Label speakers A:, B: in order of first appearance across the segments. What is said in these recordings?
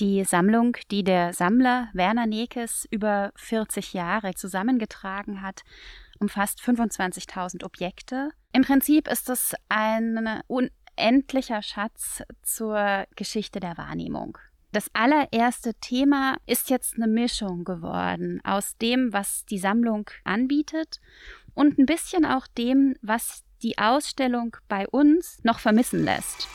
A: Die Sammlung, die der Sammler Werner Nekes über 40 Jahre zusammengetragen hat, umfasst 25.000 Objekte. Im Prinzip ist es ein unendlicher Schatz zur Geschichte der Wahrnehmung. Das allererste Thema ist jetzt eine Mischung geworden aus dem, was die Sammlung anbietet und ein bisschen auch dem, was die Ausstellung bei uns noch vermissen lässt.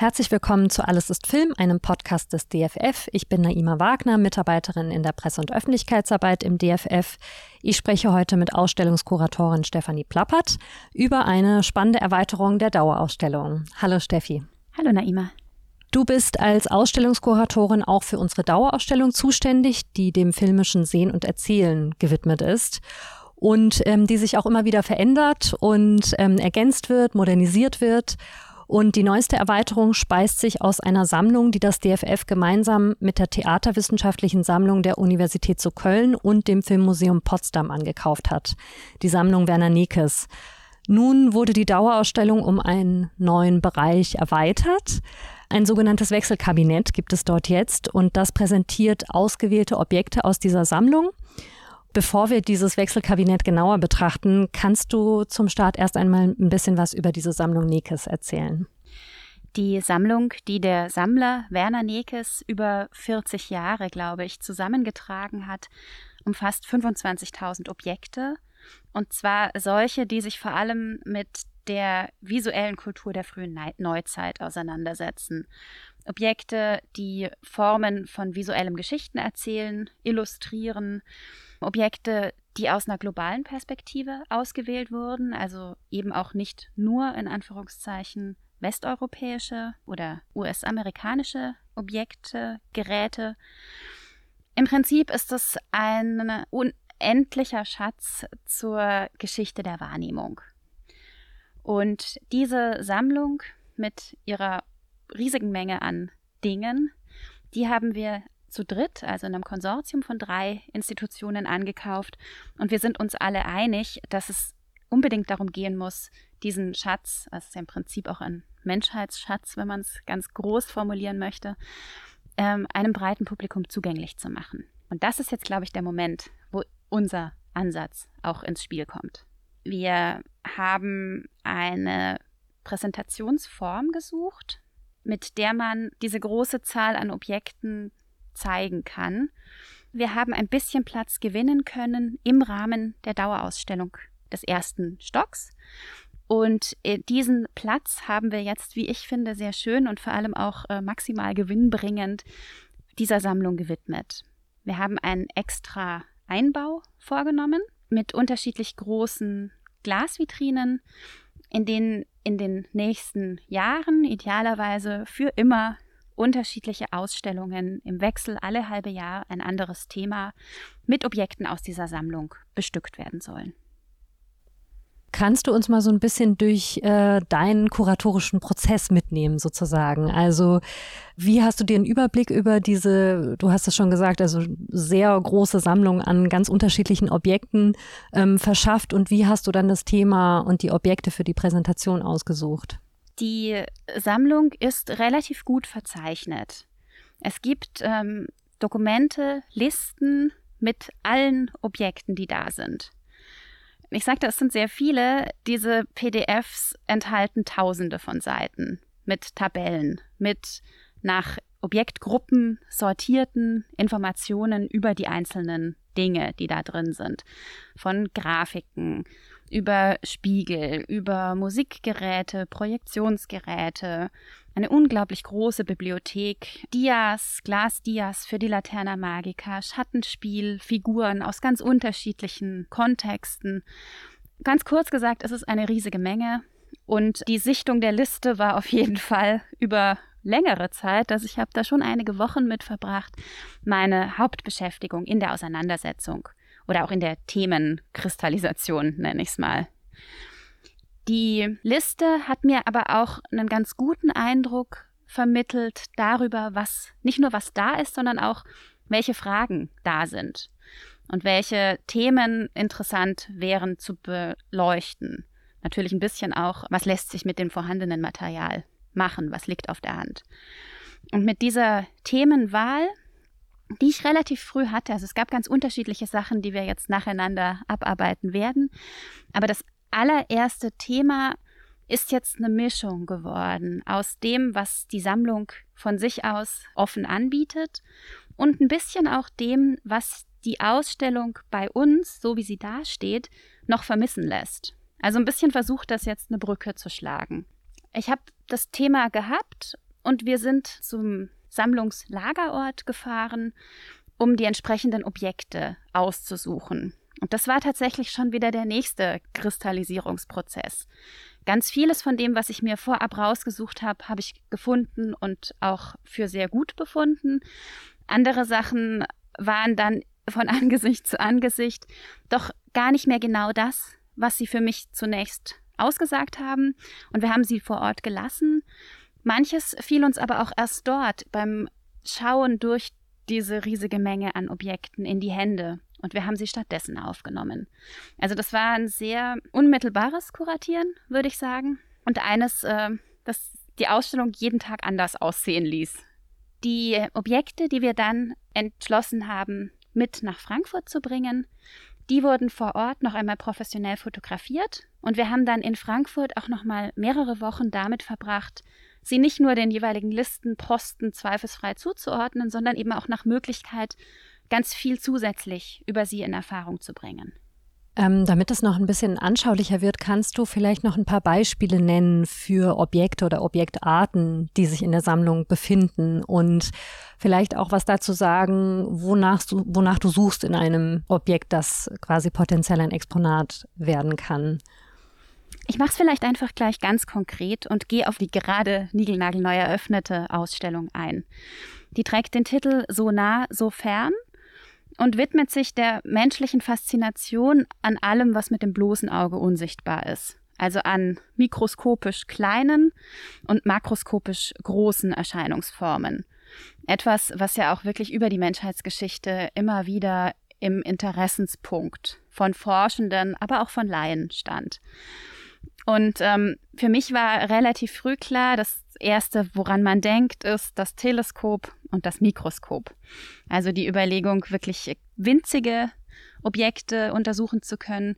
B: Herzlich willkommen zu Alles ist Film, einem Podcast des DFF. Ich bin Naima Wagner, Mitarbeiterin in der Presse- und Öffentlichkeitsarbeit im DFF. Ich spreche heute mit Ausstellungskuratorin Stefanie Plappert über eine spannende Erweiterung der Dauerausstellung. Hallo Steffi.
A: Hallo Naima.
B: Du bist als Ausstellungskuratorin auch für unsere Dauerausstellung zuständig, die dem filmischen Sehen und Erzählen gewidmet ist und ähm, die sich auch immer wieder verändert und ähm, ergänzt wird, modernisiert wird. Und die neueste Erweiterung speist sich aus einer Sammlung, die das DFF gemeinsam mit der Theaterwissenschaftlichen Sammlung der Universität zu Köln und dem Filmmuseum Potsdam angekauft hat. Die Sammlung Werner Nekes. Nun wurde die Dauerausstellung um einen neuen Bereich erweitert. Ein sogenanntes Wechselkabinett gibt es dort jetzt und das präsentiert ausgewählte Objekte aus dieser Sammlung. Bevor wir dieses Wechselkabinett genauer betrachten, kannst du zum Start erst einmal ein bisschen was über diese Sammlung Nekes erzählen.
A: Die Sammlung, die der Sammler Werner Nekes über 40 Jahre, glaube ich, zusammengetragen hat, umfasst 25.000 Objekte. Und zwar solche, die sich vor allem mit der visuellen Kultur der frühen Neuzeit auseinandersetzen. Objekte, die Formen von visuellem Geschichten erzählen, illustrieren, Objekte, die aus einer globalen Perspektive ausgewählt wurden, also eben auch nicht nur in Anführungszeichen westeuropäische oder US-amerikanische Objekte, Geräte. Im Prinzip ist es ein unendlicher Schatz zur Geschichte der Wahrnehmung. Und diese Sammlung mit ihrer riesigen Menge an Dingen, die haben wir zu dritt, also in einem Konsortium von drei Institutionen angekauft. Und wir sind uns alle einig, dass es unbedingt darum gehen muss, diesen Schatz, das ist ja im Prinzip auch ein Menschheitsschatz, wenn man es ganz groß formulieren möchte, ähm, einem breiten Publikum zugänglich zu machen. Und das ist jetzt, glaube ich, der Moment, wo unser Ansatz auch ins Spiel kommt. Wir haben eine Präsentationsform gesucht, mit der man diese große Zahl an Objekten zeigen kann. Wir haben ein bisschen Platz gewinnen können im Rahmen der Dauerausstellung des ersten Stocks. Und äh, diesen Platz haben wir jetzt, wie ich finde, sehr schön und vor allem auch äh, maximal gewinnbringend dieser Sammlung gewidmet. Wir haben einen extra Einbau vorgenommen mit unterschiedlich großen Glasvitrinen, in denen in den nächsten Jahren, idealerweise für immer, unterschiedliche Ausstellungen im Wechsel alle halbe Jahr ein anderes Thema mit Objekten aus dieser Sammlung bestückt werden sollen.
B: Kannst du uns mal so ein bisschen durch äh, deinen kuratorischen Prozess mitnehmen, sozusagen? Also, wie hast du dir einen Überblick über diese, du hast es schon gesagt, also sehr große Sammlung an ganz unterschiedlichen Objekten ähm, verschafft und wie hast du dann das Thema und die Objekte für die Präsentation ausgesucht?
A: Die Sammlung ist relativ gut verzeichnet. Es gibt ähm, Dokumente, Listen mit allen Objekten, die da sind. Ich sagte, es sind sehr viele. Diese PDFs enthalten Tausende von Seiten mit Tabellen, mit nach Objektgruppen sortierten Informationen über die einzelnen Dinge, die da drin sind. Von Grafiken, über Spiegel, über Musikgeräte, Projektionsgeräte, eine unglaublich große Bibliothek, Dias, Glasdias für die Laterna Magica, Schattenspiel, Figuren aus ganz unterschiedlichen Kontexten. Ganz kurz gesagt, es ist eine riesige Menge und die Sichtung der Liste war auf jeden Fall über längere Zeit, also ich habe da schon einige Wochen mit verbracht, meine Hauptbeschäftigung in der Auseinandersetzung oder auch in der Themenkristallisation, nenne ich es mal. Die Liste hat mir aber auch einen ganz guten Eindruck vermittelt darüber, was nicht nur was da ist, sondern auch welche Fragen da sind und welche Themen interessant wären zu beleuchten. Natürlich ein bisschen auch, was lässt sich mit dem vorhandenen Material machen, was liegt auf der Hand. Und mit dieser Themenwahl, die ich relativ früh hatte, also es gab ganz unterschiedliche Sachen, die wir jetzt nacheinander abarbeiten werden, aber das allererste Thema ist jetzt eine Mischung geworden aus dem, was die Sammlung von sich aus offen anbietet und ein bisschen auch dem, was die Ausstellung bei uns, so wie sie dasteht, noch vermissen lässt. Also ein bisschen versucht das jetzt eine Brücke zu schlagen. Ich habe das Thema gehabt und wir sind zum Sammlungslagerort gefahren, um die entsprechenden Objekte auszusuchen. Und das war tatsächlich schon wieder der nächste Kristallisierungsprozess. Ganz vieles von dem, was ich mir vorab rausgesucht habe, habe ich gefunden und auch für sehr gut befunden. Andere Sachen waren dann von Angesicht zu Angesicht doch gar nicht mehr genau das, was sie für mich zunächst ausgesagt haben. Und wir haben sie vor Ort gelassen. Manches fiel uns aber auch erst dort beim Schauen durch diese riesige Menge an Objekten in die Hände. Und wir haben sie stattdessen aufgenommen. Also das war ein sehr unmittelbares Kuratieren, würde ich sagen. Und eines, äh, das die Ausstellung jeden Tag anders aussehen ließ. Die Objekte, die wir dann entschlossen haben, mit nach Frankfurt zu bringen, die wurden vor Ort noch einmal professionell fotografiert und wir haben dann in Frankfurt auch noch mal mehrere Wochen damit verbracht, sie nicht nur den jeweiligen Listenposten zweifelsfrei zuzuordnen, sondern eben auch nach Möglichkeit ganz viel zusätzlich über sie in Erfahrung zu bringen.
B: Ähm, damit es noch ein bisschen anschaulicher wird, kannst du vielleicht noch ein paar Beispiele nennen für Objekte oder Objektarten, die sich in der Sammlung befinden und vielleicht auch was dazu sagen, wonach du, wonach du suchst in einem Objekt, das quasi potenziell ein Exponat werden kann.
A: Ich mache es vielleicht einfach gleich ganz konkret und gehe auf die gerade niegelnagelneu eröffnete Ausstellung ein. Die trägt den Titel So nah, so fern und widmet sich der menschlichen Faszination an allem, was mit dem bloßen Auge unsichtbar ist. Also an mikroskopisch kleinen und makroskopisch großen Erscheinungsformen. Etwas, was ja auch wirklich über die Menschheitsgeschichte immer wieder im Interessenspunkt von Forschenden, aber auch von Laien stand. Und ähm, für mich war relativ früh klar, das Erste, woran man denkt, ist das Teleskop und das Mikroskop. Also die Überlegung, wirklich winzige Objekte untersuchen zu können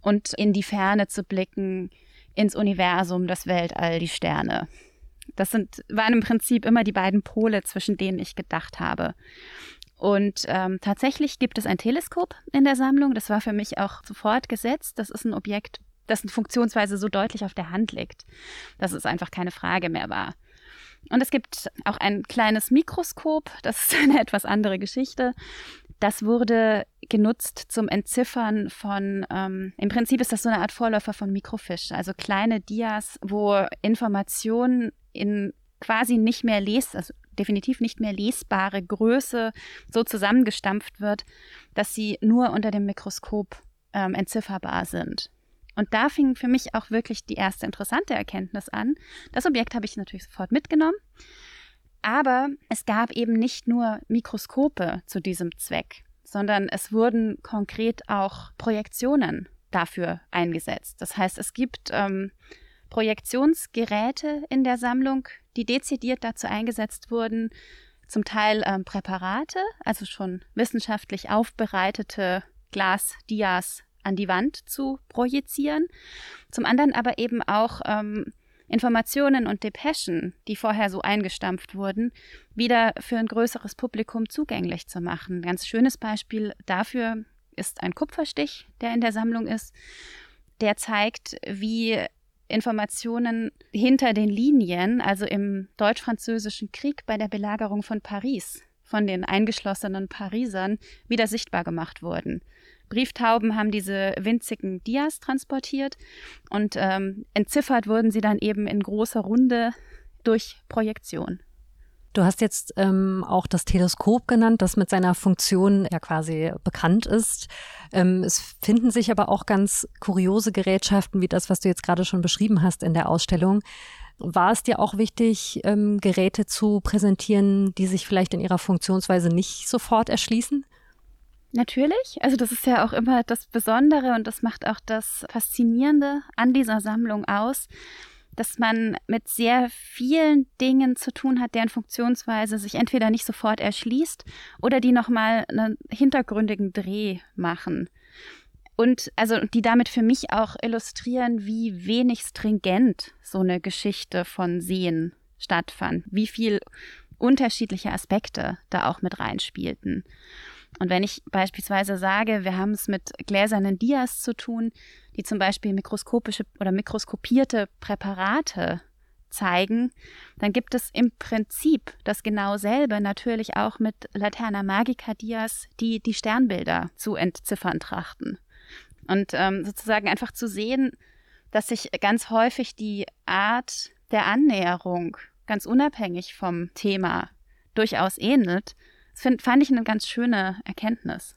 A: und in die Ferne zu blicken, ins Universum, das Weltall, die Sterne. Das sind, waren im Prinzip immer die beiden Pole, zwischen denen ich gedacht habe. Und ähm, tatsächlich gibt es ein Teleskop in der Sammlung. Das war für mich auch sofort gesetzt. Das ist ein Objekt, dessen Funktionsweise so deutlich auf der Hand liegt, dass es einfach keine Frage mehr war. Und es gibt auch ein kleines Mikroskop, das ist eine etwas andere Geschichte. Das wurde genutzt zum Entziffern von, ähm, im Prinzip ist das so eine Art Vorläufer von Mikrofisch, also kleine Dias, wo Informationen in quasi nicht mehr les, also definitiv nicht mehr lesbare Größe so zusammengestampft wird, dass sie nur unter dem Mikroskop ähm, entzifferbar sind. Und da fing für mich auch wirklich die erste interessante Erkenntnis an. Das Objekt habe ich natürlich sofort mitgenommen. Aber es gab eben nicht nur Mikroskope zu diesem Zweck, sondern es wurden konkret auch Projektionen dafür eingesetzt. Das heißt, es gibt ähm, Projektionsgeräte in der Sammlung, die dezidiert dazu eingesetzt wurden, zum Teil ähm, Präparate, also schon wissenschaftlich aufbereitete Glasdias an die Wand zu projizieren. Zum anderen aber eben auch ähm, Informationen und Depeschen, die vorher so eingestampft wurden, wieder für ein größeres Publikum zugänglich zu machen. Ein ganz schönes Beispiel dafür ist ein Kupferstich, der in der Sammlung ist. Der zeigt, wie Informationen hinter den Linien, also im deutsch-französischen Krieg bei der Belagerung von Paris, von den eingeschlossenen Parisern wieder sichtbar gemacht wurden. Brieftauben haben diese winzigen Dias transportiert und ähm, entziffert wurden sie dann eben in großer Runde durch Projektion.
B: Du hast jetzt ähm, auch das Teleskop genannt, das mit seiner Funktion ja quasi bekannt ist. Ähm, es finden sich aber auch ganz kuriose Gerätschaften wie das, was du jetzt gerade schon beschrieben hast in der Ausstellung. War es dir auch wichtig, ähm, Geräte zu präsentieren, die sich vielleicht in ihrer Funktionsweise nicht sofort erschließen?
A: Natürlich. Also das ist ja auch immer das Besondere und das macht auch das Faszinierende an dieser Sammlung aus, dass man mit sehr vielen Dingen zu tun hat, deren Funktionsweise sich entweder nicht sofort erschließt oder die nochmal einen hintergründigen Dreh machen. Und also die damit für mich auch illustrieren, wie wenig stringent so eine Geschichte von Sehen stattfand, wie viel unterschiedliche Aspekte da auch mit reinspielten. Und wenn ich beispielsweise sage, wir haben es mit gläsernen Dias zu tun, die zum Beispiel mikroskopische oder mikroskopierte Präparate zeigen, dann gibt es im Prinzip das genau selbe natürlich auch mit Laterna Magica Dias, die die Sternbilder zu entziffern trachten. Und ähm, sozusagen einfach zu sehen, dass sich ganz häufig die Art der Annäherung ganz unabhängig vom Thema durchaus ähnelt, das find, fand ich eine ganz schöne Erkenntnis.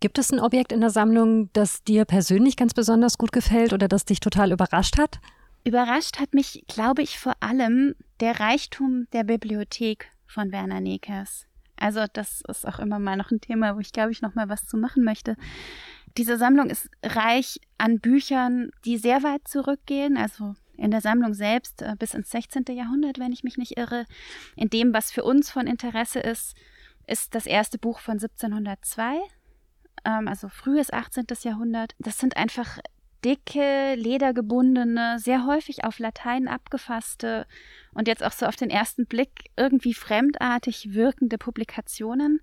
B: Gibt es ein Objekt in der Sammlung, das dir persönlich ganz besonders gut gefällt oder das dich total überrascht hat?
A: Überrascht hat mich, glaube ich, vor allem der Reichtum der Bibliothek von Werner Nekers. Also das ist auch immer mal noch ein Thema, wo ich glaube ich noch mal was zu machen möchte. Diese Sammlung ist reich an Büchern, die sehr weit zurückgehen, also in der Sammlung selbst äh, bis ins 16. Jahrhundert, wenn ich mich nicht irre. In dem, was für uns von Interesse ist, ist das erste Buch von 1702, ähm, also frühes 18. Jahrhundert. Das sind einfach dicke, ledergebundene, sehr häufig auf Latein abgefasste und jetzt auch so auf den ersten Blick irgendwie fremdartig wirkende Publikationen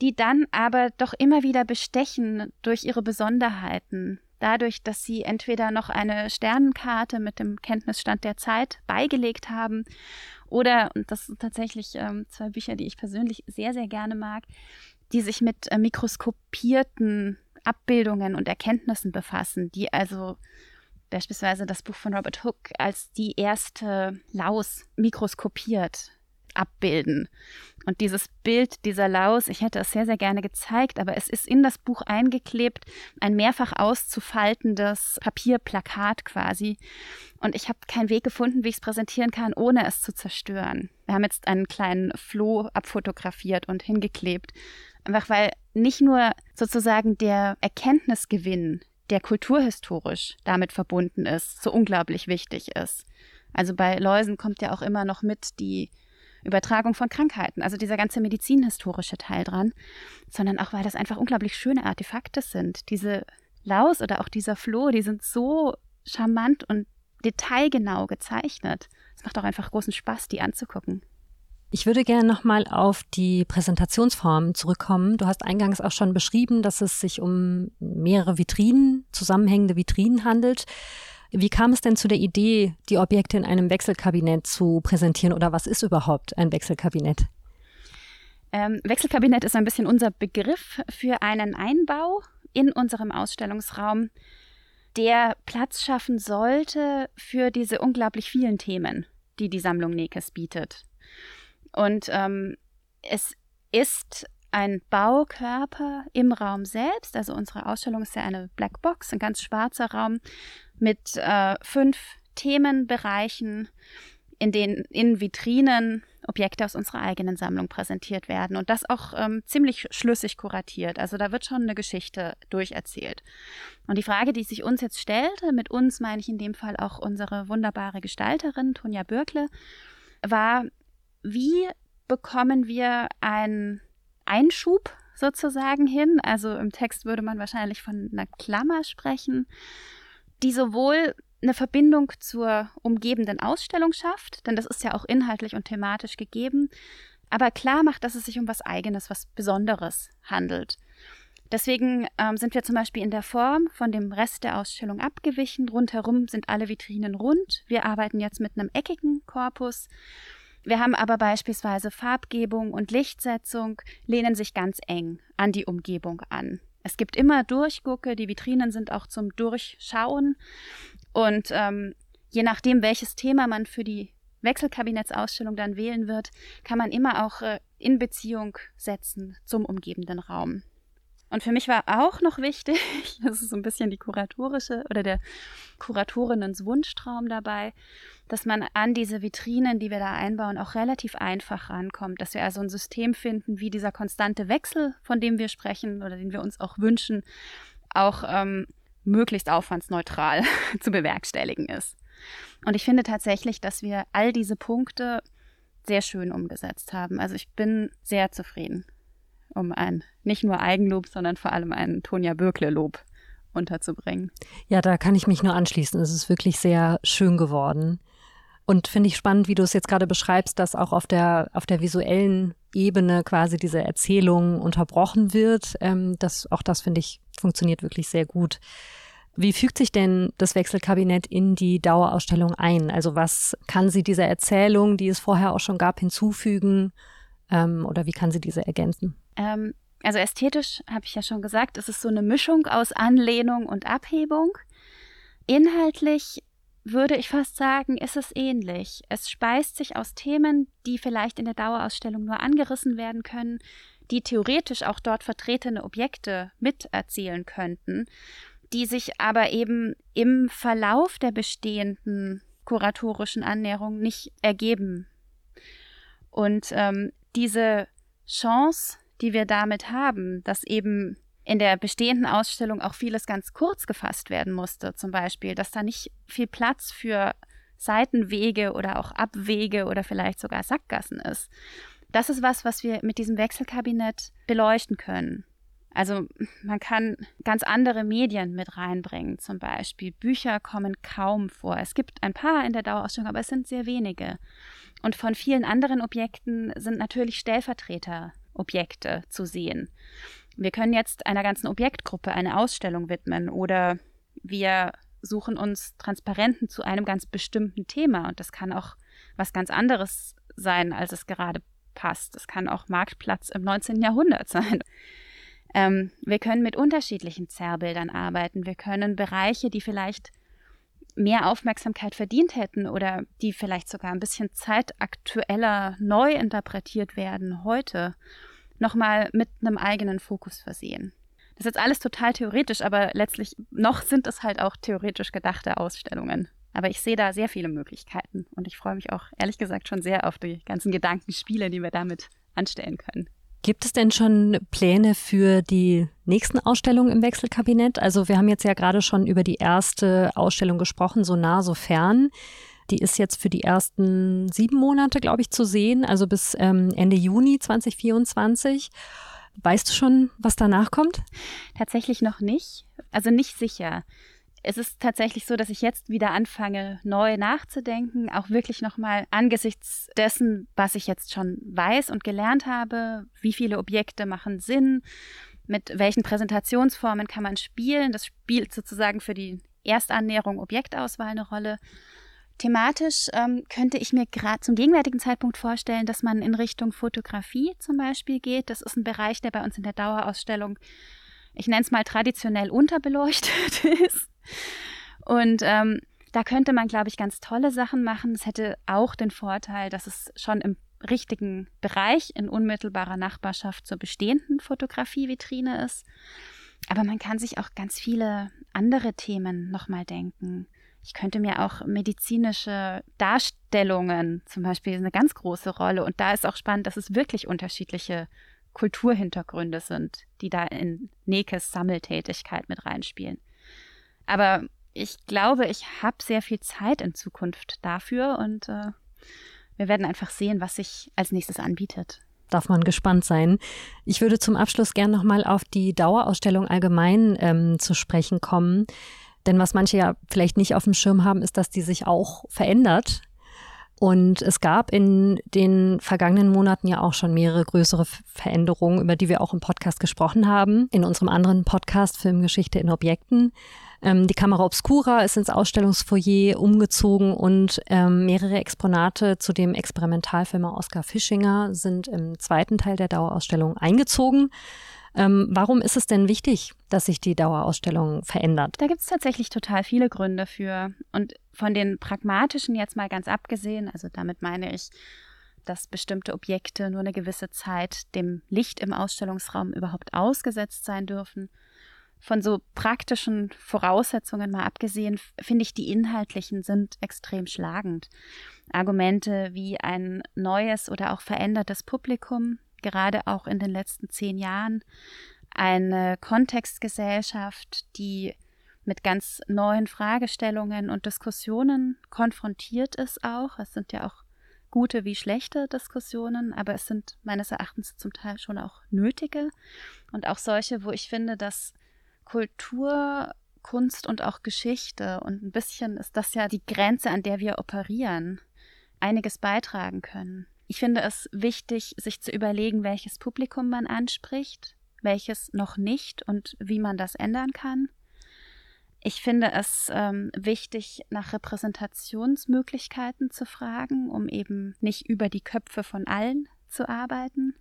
A: die dann aber doch immer wieder bestechen durch ihre Besonderheiten. Dadurch, dass sie entweder noch eine Sternenkarte mit dem Kenntnisstand der Zeit beigelegt haben oder, und das sind tatsächlich ähm, zwei Bücher, die ich persönlich sehr, sehr gerne mag, die sich mit äh, mikroskopierten Abbildungen und Erkenntnissen befassen, die also beispielsweise das Buch von Robert Hooke als die erste Laus mikroskopiert abbilden. Und dieses Bild dieser Laus, ich hätte es sehr, sehr gerne gezeigt, aber es ist in das Buch eingeklebt, ein mehrfach auszufaltendes Papierplakat quasi. Und ich habe keinen Weg gefunden, wie ich es präsentieren kann, ohne es zu zerstören. Wir haben jetzt einen kleinen Floh abfotografiert und hingeklebt. Einfach weil nicht nur sozusagen der Erkenntnisgewinn, der kulturhistorisch damit verbunden ist, so unglaublich wichtig ist. Also bei Läusen kommt ja auch immer noch mit die Übertragung von Krankheiten, also dieser ganze medizinhistorische Teil dran, sondern auch, weil das einfach unglaublich schöne Artefakte sind. Diese Laus oder auch dieser Floh, die sind so charmant und detailgenau gezeichnet. Es macht auch einfach großen Spaß, die anzugucken.
B: Ich würde gerne nochmal auf die Präsentationsform zurückkommen. Du hast eingangs auch schon beschrieben, dass es sich um mehrere Vitrinen, zusammenhängende Vitrinen handelt. Wie kam es denn zu der Idee, die Objekte in einem Wechselkabinett zu präsentieren oder was ist überhaupt ein Wechselkabinett?
A: Ähm, Wechselkabinett ist ein bisschen unser Begriff für einen Einbau in unserem Ausstellungsraum, der Platz schaffen sollte für diese unglaublich vielen Themen, die die Sammlung Nekes bietet. Und ähm, es ist ein Baukörper im Raum selbst. Also unsere Ausstellung ist ja eine Blackbox, ein ganz schwarzer Raum mit äh, fünf Themenbereichen, in denen in Vitrinen Objekte aus unserer eigenen Sammlung präsentiert werden und das auch ähm, ziemlich schlüssig kuratiert. Also da wird schon eine Geschichte durcherzählt. Und die Frage, die sich uns jetzt stellte, mit uns meine ich in dem Fall auch unsere wunderbare Gestalterin Tonja Bürkle, war, wie bekommen wir einen Einschub sozusagen hin? Also im Text würde man wahrscheinlich von einer Klammer sprechen die sowohl eine Verbindung zur umgebenden Ausstellung schafft, denn das ist ja auch inhaltlich und thematisch gegeben, aber klar macht, dass es sich um was Eigenes, was Besonderes handelt. Deswegen ähm, sind wir zum Beispiel in der Form von dem Rest der Ausstellung abgewichen. Rundherum sind alle Vitrinen rund. Wir arbeiten jetzt mit einem eckigen Korpus. Wir haben aber beispielsweise Farbgebung und Lichtsetzung, lehnen sich ganz eng an die Umgebung an. Es gibt immer Durchgucke, die Vitrinen sind auch zum Durchschauen. Und ähm, je nachdem, welches Thema man für die Wechselkabinettsausstellung dann wählen wird, kann man immer auch äh, in Beziehung setzen zum umgebenden Raum. Und für mich war auch noch wichtig, das ist so ein bisschen die kuratorische oder der Kuratorinnens Wunschtraum dabei, dass man an diese Vitrinen, die wir da einbauen, auch relativ einfach rankommt, dass wir also ein System finden, wie dieser konstante Wechsel, von dem wir sprechen oder den wir uns auch wünschen, auch ähm, möglichst aufwandsneutral zu bewerkstelligen ist. Und ich finde tatsächlich, dass wir all diese Punkte sehr schön umgesetzt haben. Also ich bin sehr zufrieden, um ein nicht nur Eigenlob, sondern vor allem ein Tonja Bürkle-Lob unterzubringen.
B: Ja, da kann ich mich nur anschließen. Es ist wirklich sehr schön geworden. Und finde ich spannend, wie du es jetzt gerade beschreibst, dass auch auf der, auf der visuellen Ebene quasi diese Erzählung unterbrochen wird. Ähm, das, auch das finde ich funktioniert wirklich sehr gut. Wie fügt sich denn das Wechselkabinett in die Dauerausstellung ein? Also was kann sie dieser Erzählung, die es vorher auch schon gab, hinzufügen? Ähm, oder wie kann sie diese ergänzen?
A: Ähm, also ästhetisch habe ich ja schon gesagt, es ist so eine Mischung aus Anlehnung und Abhebung. Inhaltlich würde ich fast sagen, ist es ähnlich. Es speist sich aus Themen, die vielleicht in der Dauerausstellung nur angerissen werden können, die theoretisch auch dort vertretene Objekte miterzählen könnten, die sich aber eben im Verlauf der bestehenden kuratorischen Annäherung nicht ergeben. Und ähm, diese Chance, die wir damit haben, dass eben in der bestehenden Ausstellung auch vieles ganz kurz gefasst werden musste, zum Beispiel, dass da nicht viel Platz für Seitenwege oder auch Abwege oder vielleicht sogar Sackgassen ist. Das ist was, was wir mit diesem Wechselkabinett beleuchten können. Also man kann ganz andere Medien mit reinbringen, zum Beispiel. Bücher kommen kaum vor. Es gibt ein paar in der Dauerausstellung, aber es sind sehr wenige. Und von vielen anderen Objekten sind natürlich Stellvertreterobjekte zu sehen. Wir können jetzt einer ganzen Objektgruppe eine Ausstellung widmen oder wir suchen uns Transparenten zu einem ganz bestimmten Thema und das kann auch was ganz anderes sein, als es gerade passt. Es kann auch Marktplatz im 19. Jahrhundert sein. Ähm, wir können mit unterschiedlichen Zerrbildern arbeiten. Wir können Bereiche, die vielleicht mehr Aufmerksamkeit verdient hätten oder die vielleicht sogar ein bisschen zeitaktueller neu interpretiert werden heute nochmal mit einem eigenen Fokus versehen. Das ist jetzt alles total theoretisch, aber letztlich noch sind es halt auch theoretisch gedachte Ausstellungen. Aber ich sehe da sehr viele Möglichkeiten und ich freue mich auch ehrlich gesagt schon sehr auf die ganzen Gedankenspiele, die wir damit anstellen können.
B: Gibt es denn schon Pläne für die nächsten Ausstellungen im Wechselkabinett? Also wir haben jetzt ja gerade schon über die erste Ausstellung gesprochen, so nah, so fern. Die ist jetzt für die ersten sieben Monate, glaube ich, zu sehen, also bis ähm, Ende Juni 2024. Weißt du schon, was danach kommt?
A: Tatsächlich noch nicht. Also nicht sicher. Es ist tatsächlich so, dass ich jetzt wieder anfange, neu nachzudenken, auch wirklich nochmal angesichts dessen, was ich jetzt schon weiß und gelernt habe, wie viele Objekte machen Sinn, mit welchen Präsentationsformen kann man spielen. Das spielt sozusagen für die Erstannäherung Objektauswahl eine Rolle. Thematisch ähm, könnte ich mir gerade zum gegenwärtigen Zeitpunkt vorstellen, dass man in Richtung Fotografie zum Beispiel geht. Das ist ein Bereich, der bei uns in der Dauerausstellung, ich nenne es mal traditionell unterbeleuchtet ist. Und ähm, da könnte man, glaube ich, ganz tolle Sachen machen. Es hätte auch den Vorteil, dass es schon im richtigen Bereich in unmittelbarer Nachbarschaft zur bestehenden Fotografievitrine ist. Aber man kann sich auch ganz viele andere Themen nochmal denken. Ich könnte mir auch medizinische Darstellungen zum Beispiel eine ganz große Rolle. Und da ist auch spannend, dass es wirklich unterschiedliche Kulturhintergründe sind, die da in Nekes Sammeltätigkeit mit reinspielen. Aber ich glaube, ich habe sehr viel Zeit in Zukunft dafür und äh, wir werden einfach sehen, was sich als nächstes anbietet
B: darf man gespannt sein. Ich würde zum Abschluss gern nochmal auf die Dauerausstellung allgemein ähm, zu sprechen kommen. Denn was manche ja vielleicht nicht auf dem Schirm haben, ist, dass die sich auch verändert. Und es gab in den vergangenen Monaten ja auch schon mehrere größere Veränderungen, über die wir auch im Podcast gesprochen haben, in unserem anderen Podcast Filmgeschichte in Objekten. Ähm, die Kamera Obscura ist ins Ausstellungsfoyer umgezogen und ähm, mehrere Exponate zu dem Experimentalfilmer Oskar Fischinger sind im zweiten Teil der Dauerausstellung eingezogen. Ähm, warum ist es denn wichtig, dass sich die Dauerausstellung verändert?
A: Da gibt es tatsächlich total viele Gründe für. Und von den pragmatischen jetzt mal ganz abgesehen, also damit meine ich, dass bestimmte Objekte nur eine gewisse Zeit dem Licht im Ausstellungsraum überhaupt ausgesetzt sein dürfen. Von so praktischen Voraussetzungen mal abgesehen, finde ich, die inhaltlichen sind extrem schlagend. Argumente wie ein neues oder auch verändertes Publikum, gerade auch in den letzten zehn Jahren, eine Kontextgesellschaft, die mit ganz neuen Fragestellungen und Diskussionen konfrontiert ist auch. Es sind ja auch gute wie schlechte Diskussionen, aber es sind meines Erachtens zum Teil schon auch nötige und auch solche, wo ich finde, dass Kultur, Kunst und auch Geschichte und ein bisschen ist das ja die Grenze, an der wir operieren, einiges beitragen können. Ich finde es wichtig, sich zu überlegen, welches Publikum man anspricht, welches noch nicht und wie man das ändern kann. Ich finde es ähm, wichtig, nach Repräsentationsmöglichkeiten zu fragen, um eben nicht über die Köpfe von allen zu arbeiten.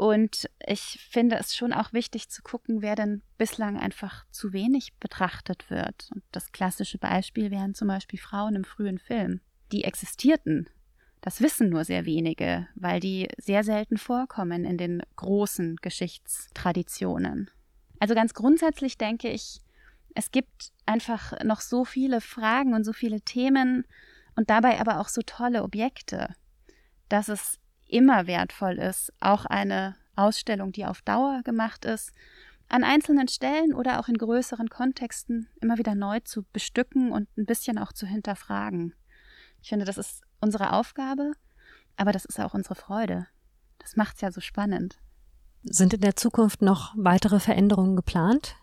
A: Und ich finde es schon auch wichtig zu gucken, wer denn bislang einfach zu wenig betrachtet wird. Und das klassische Beispiel wären zum Beispiel Frauen im frühen Film. Die existierten. Das wissen nur sehr wenige, weil die sehr selten vorkommen in den großen Geschichtstraditionen. Also ganz grundsätzlich denke ich, es gibt einfach noch so viele Fragen und so viele Themen und dabei aber auch so tolle Objekte, dass es immer wertvoll ist, auch eine Ausstellung, die auf Dauer gemacht ist, an einzelnen Stellen oder auch in größeren Kontexten immer wieder neu zu bestücken und ein bisschen auch zu hinterfragen. Ich finde, das ist unsere Aufgabe, aber das ist auch unsere Freude. Das macht es ja so spannend.
B: Sind in der Zukunft noch weitere Veränderungen geplant?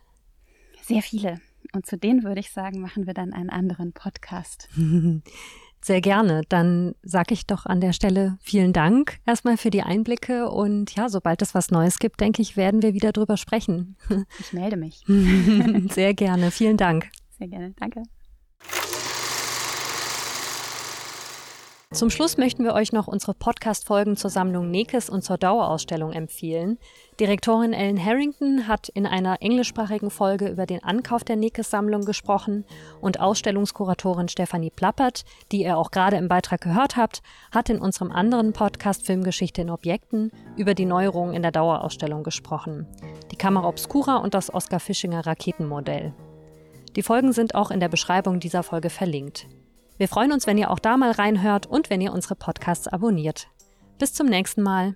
A: Sehr viele. Und zu denen würde ich sagen, machen wir dann einen anderen Podcast.
B: Sehr gerne. Dann sage ich doch an der Stelle vielen Dank erstmal für die Einblicke und ja, sobald es was Neues gibt, denke ich, werden wir wieder drüber sprechen.
A: Ich melde mich.
B: Sehr gerne. Vielen Dank.
A: Sehr gerne. Danke.
B: Zum Schluss möchten wir euch noch unsere Podcast-Folgen zur Sammlung Nekes und zur Dauerausstellung empfehlen. Direktorin Ellen Harrington hat in einer englischsprachigen Folge über den Ankauf der Nekes-Sammlung gesprochen und Ausstellungskuratorin Stefanie Plappert, die ihr auch gerade im Beitrag gehört habt, hat in unserem anderen Podcast Filmgeschichte in Objekten über die Neuerungen in der Dauerausstellung gesprochen. Die Kamera Obscura und das Oskar Fischinger Raketenmodell. Die Folgen sind auch in der Beschreibung dieser Folge verlinkt. Wir freuen uns, wenn ihr auch da mal reinhört und wenn ihr unsere Podcasts abonniert. Bis zum nächsten Mal.